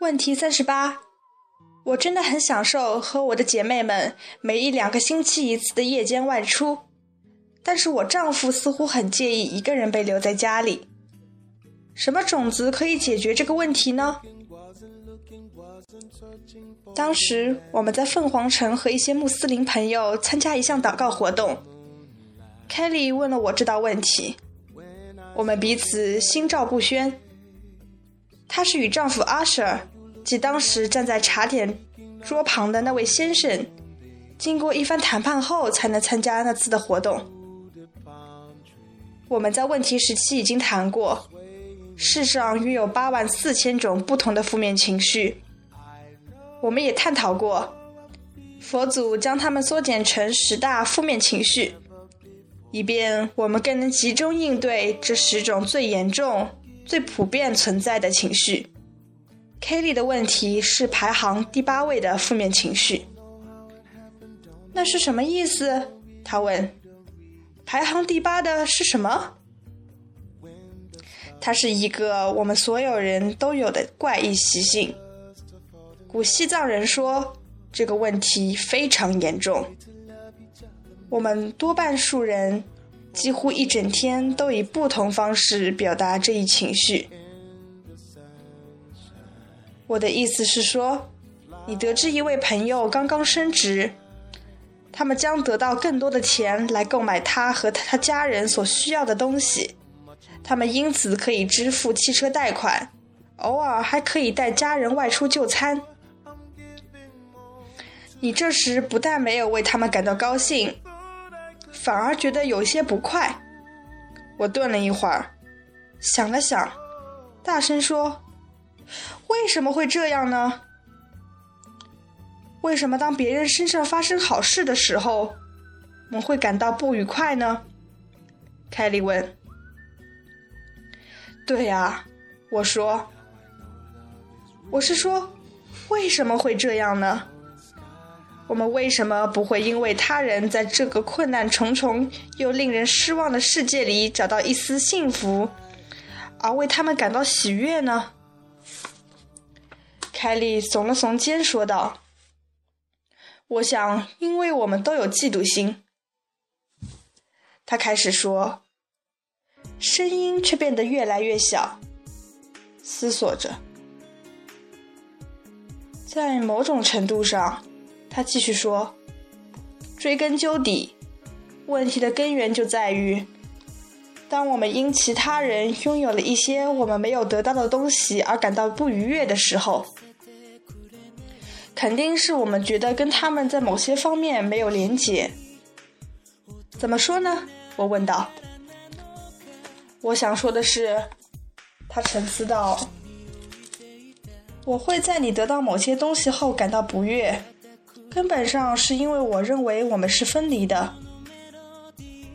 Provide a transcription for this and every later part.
问题三十八，我真的很享受和我的姐妹们每一两个星期一次的夜间外出，但是我丈夫似乎很介意一个人被留在家里。什么种子可以解决这个问题呢？当时我们在凤凰城和一些穆斯林朋友参加一项祷告活动，Kelly 问了我这道问题，我们彼此心照不宣。她是与丈夫 Usher，即当时站在茶点桌旁的那位先生，经过一番谈判后才能参加那次的活动。我们在问题时期已经谈过，世上约有八万四千种不同的负面情绪。我们也探讨过，佛祖将它们缩减成十大负面情绪，以便我们更能集中应对这十种最严重。最普遍存在的情绪，Kelly 的问题是排行第八位的负面情绪。那是什么意思？他问。排行第八的是什么？它是一个我们所有人都有的怪异习性。古西藏人说这个问题非常严重。我们多半数人。几乎一整天都以不同方式表达这一情绪。我的意思是说，你得知一位朋友刚刚升职，他们将得到更多的钱来购买他和他家人所需要的东西，他们因此可以支付汽车贷款，偶尔还可以带家人外出就餐。你这时不但没有为他们感到高兴。反而觉得有些不快。我顿了一会儿，想了想，大声说：“为什么会这样呢？为什么当别人身上发生好事的时候，我们会感到不愉快呢？”凯莉问。“对呀，我说，我是说，为什么会这样呢？”我们为什么不会因为他人在这个困难重重又令人失望的世界里找到一丝幸福，而为他们感到喜悦呢？凯莉耸了耸肩说道：“我想，因为我们都有嫉妒心。”他开始说，声音却变得越来越小，思索着，在某种程度上。他继续说：“追根究底，问题的根源就在于，当我们因其他人拥有了一些我们没有得到的东西而感到不愉悦的时候，肯定是我们觉得跟他们在某些方面没有连结。怎么说呢？”我问道。“我想说的是，他沉思道，我会在你得到某些东西后感到不悦。”根本上是因为我认为我们是分离的。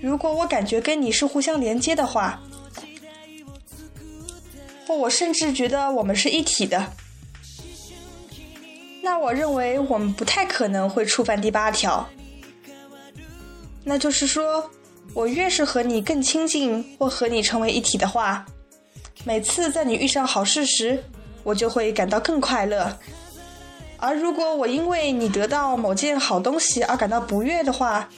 如果我感觉跟你是互相连接的话，或我甚至觉得我们是一体的，那我认为我们不太可能会触犯第八条。那就是说，我越是和你更亲近或和你成为一体的话，每次在你遇上好事时，我就会感到更快乐。而如果我因为你得到某件好东西而感到不悦的话，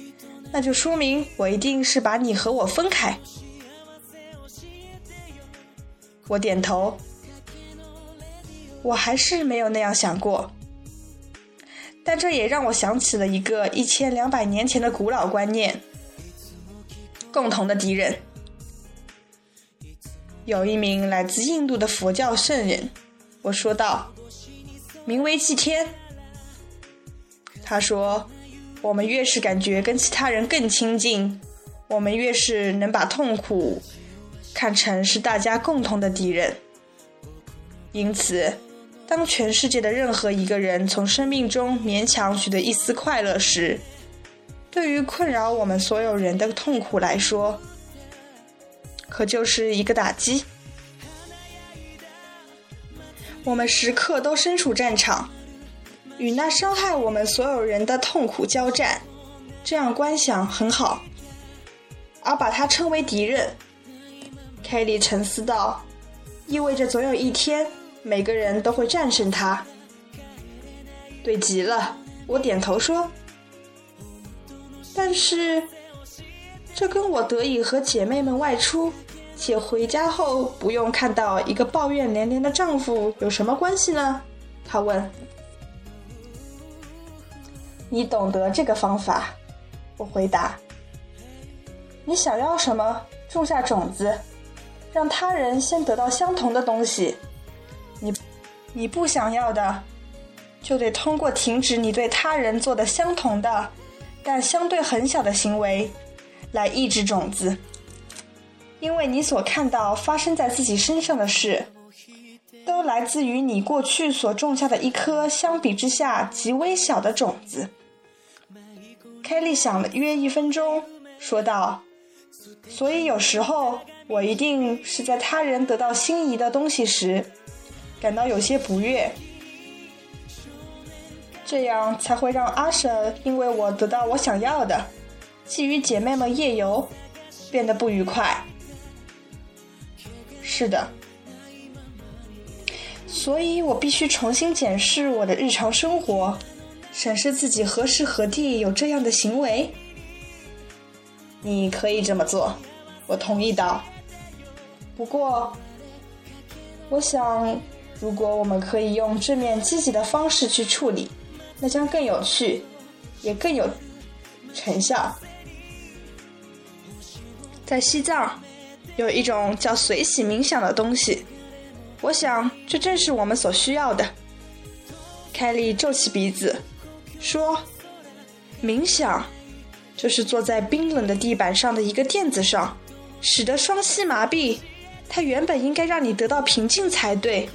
那就说明我一定是把你和我分开。我点头，我还是没有那样想过，但这也让我想起了一个一千两百年前的古老观念：共同的敌人。有一名来自印度的佛教圣人，我说道。名为祭天。他说：“我们越是感觉跟其他人更亲近，我们越是能把痛苦看成是大家共同的敌人。因此，当全世界的任何一个人从生命中勉强取得一丝快乐时，对于困扰我们所有人的痛苦来说，可就是一个打击。”我们时刻都身处战场，与那伤害我们所有人的痛苦交战，这样观想很好。而把它称为敌人，凯莉沉思道，意味着总有一天，每个人都会战胜它。对极了，我点头说。但是，这跟我得以和姐妹们外出，且回家后不用看到一个抱怨连连的丈夫有什么关系呢？她问。你懂得这个方法，我回答。你想要什么，种下种子，让他人先得到相同的东西。你，不想要的。就得通过停止你对他人做的相同的，但相对很小的行为，来抑制种子。因为你所看到发生在自己身上的事，都来自于你过去所种下的一颗相比之下极微小的种子。凯莉想了约一分钟，说道：“所以有时候我一定是在他人得到心仪的东西时，感到有些不悦。”这样才会让阿舍因为我得到我想要的，既与姐妹们夜游，变得不愉快。是的，所以我必须重新检视我的日常生活，审视自己何时何地有这样的行为。你可以这么做，我同意的。不过，我想，如果我们可以用正面积极的方式去处理。那将更有趣，也更有成效。在西藏，有一种叫随喜冥想的东西，我想这正是我们所需要的。凯莉皱起鼻子说：“冥想就是坐在冰冷的地板上的一个垫子上，使得双膝麻痹。它原本应该让你得到平静才对，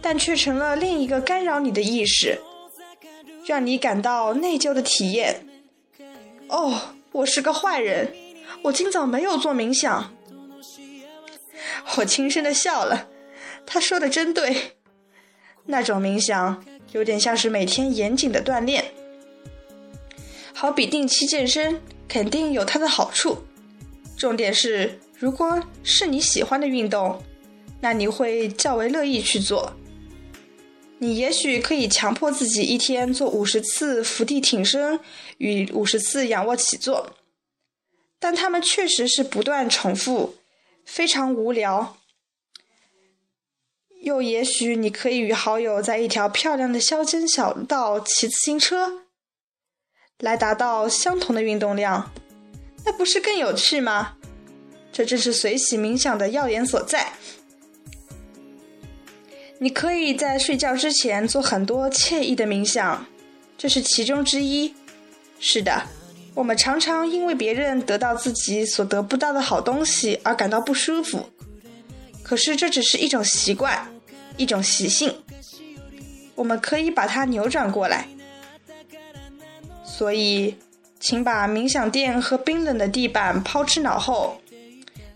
但却成了另一个干扰你的意识。”让你感到内疚的体验。哦，我是个坏人，我今早没有做冥想。我轻声的笑了，他说的真对。那种冥想有点像是每天严谨的锻炼，好比定期健身，肯定有它的好处。重点是，如果是你喜欢的运动，那你会较为乐意去做。你也许可以强迫自己一天做五十次伏地挺身与五十次仰卧起坐，但他们确实是不断重复，非常无聊。又也许你可以与好友在一条漂亮的乡间小道骑自行车，来达到相同的运动量，那不是更有趣吗？这正是随喜冥想的要点所在。你可以在睡觉之前做很多惬意的冥想，这是其中之一。是的，我们常常因为别人得到自己所得不到的好东西而感到不舒服。可是这只是一种习惯，一种习性，我们可以把它扭转过来。所以，请把冥想垫和冰冷的地板抛之脑后。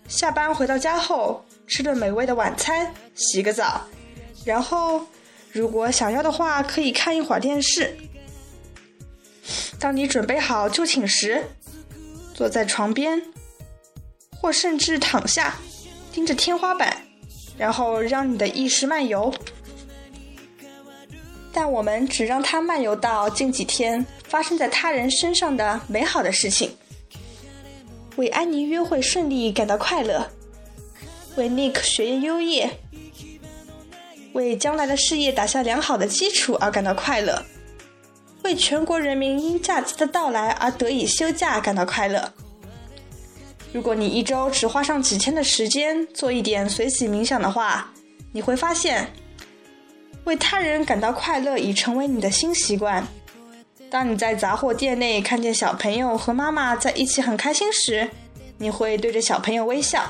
下班回到家后，吃顿美味的晚餐，洗个澡。然后，如果想要的话，可以看一会儿电视。当你准备好就寝时，坐在床边，或甚至躺下，盯着天花板，然后让你的意识漫游。但我们只让它漫游到近几天发生在他人身上的美好的事情，为安妮约会顺利感到快乐，为 Nick 学业优异。为将来的事业打下良好的基础而感到快乐，为全国人民因假期的到来而得以休假感到快乐。如果你一周只花上几天的时间做一点随喜冥想的话，你会发现，为他人感到快乐已成为你的新习惯。当你在杂货店内看见小朋友和妈妈在一起很开心时，你会对着小朋友微笑。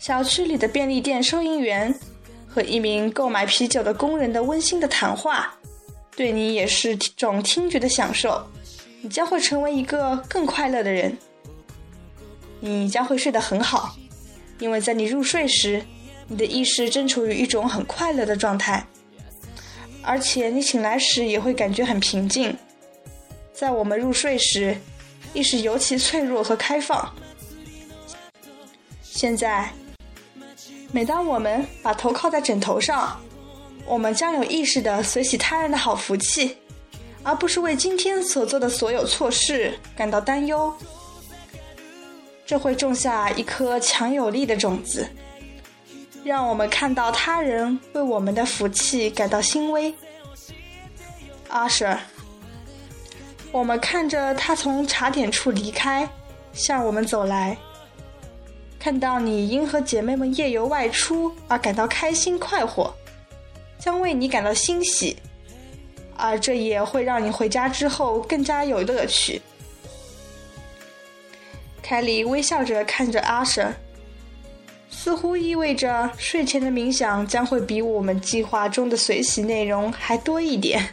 小区里的便利店收银员。和一名购买啤酒的工人的温馨的谈话，对你也是种听觉的享受。你将会成为一个更快乐的人。你将会睡得很好，因为在你入睡时，你的意识正处于一种很快乐的状态，而且你醒来时也会感觉很平静。在我们入睡时，意识尤其脆弱和开放。现在。每当我们把头靠在枕头上，我们将有意识地随喜他人的好福气，而不是为今天所做的所有错事感到担忧。这会种下一颗强有力的种子，让我们看到他人为我们的福气感到欣慰。阿什我们看着他从茶点处离开，向我们走来。看到你因和姐妹们夜游外出而感到开心快活，将为你感到欣喜，而这也会让你回家之后更加有乐趣。凯莉微笑着看着阿舍，似乎意味着睡前的冥想将会比我们计划中的随喜内容还多一点。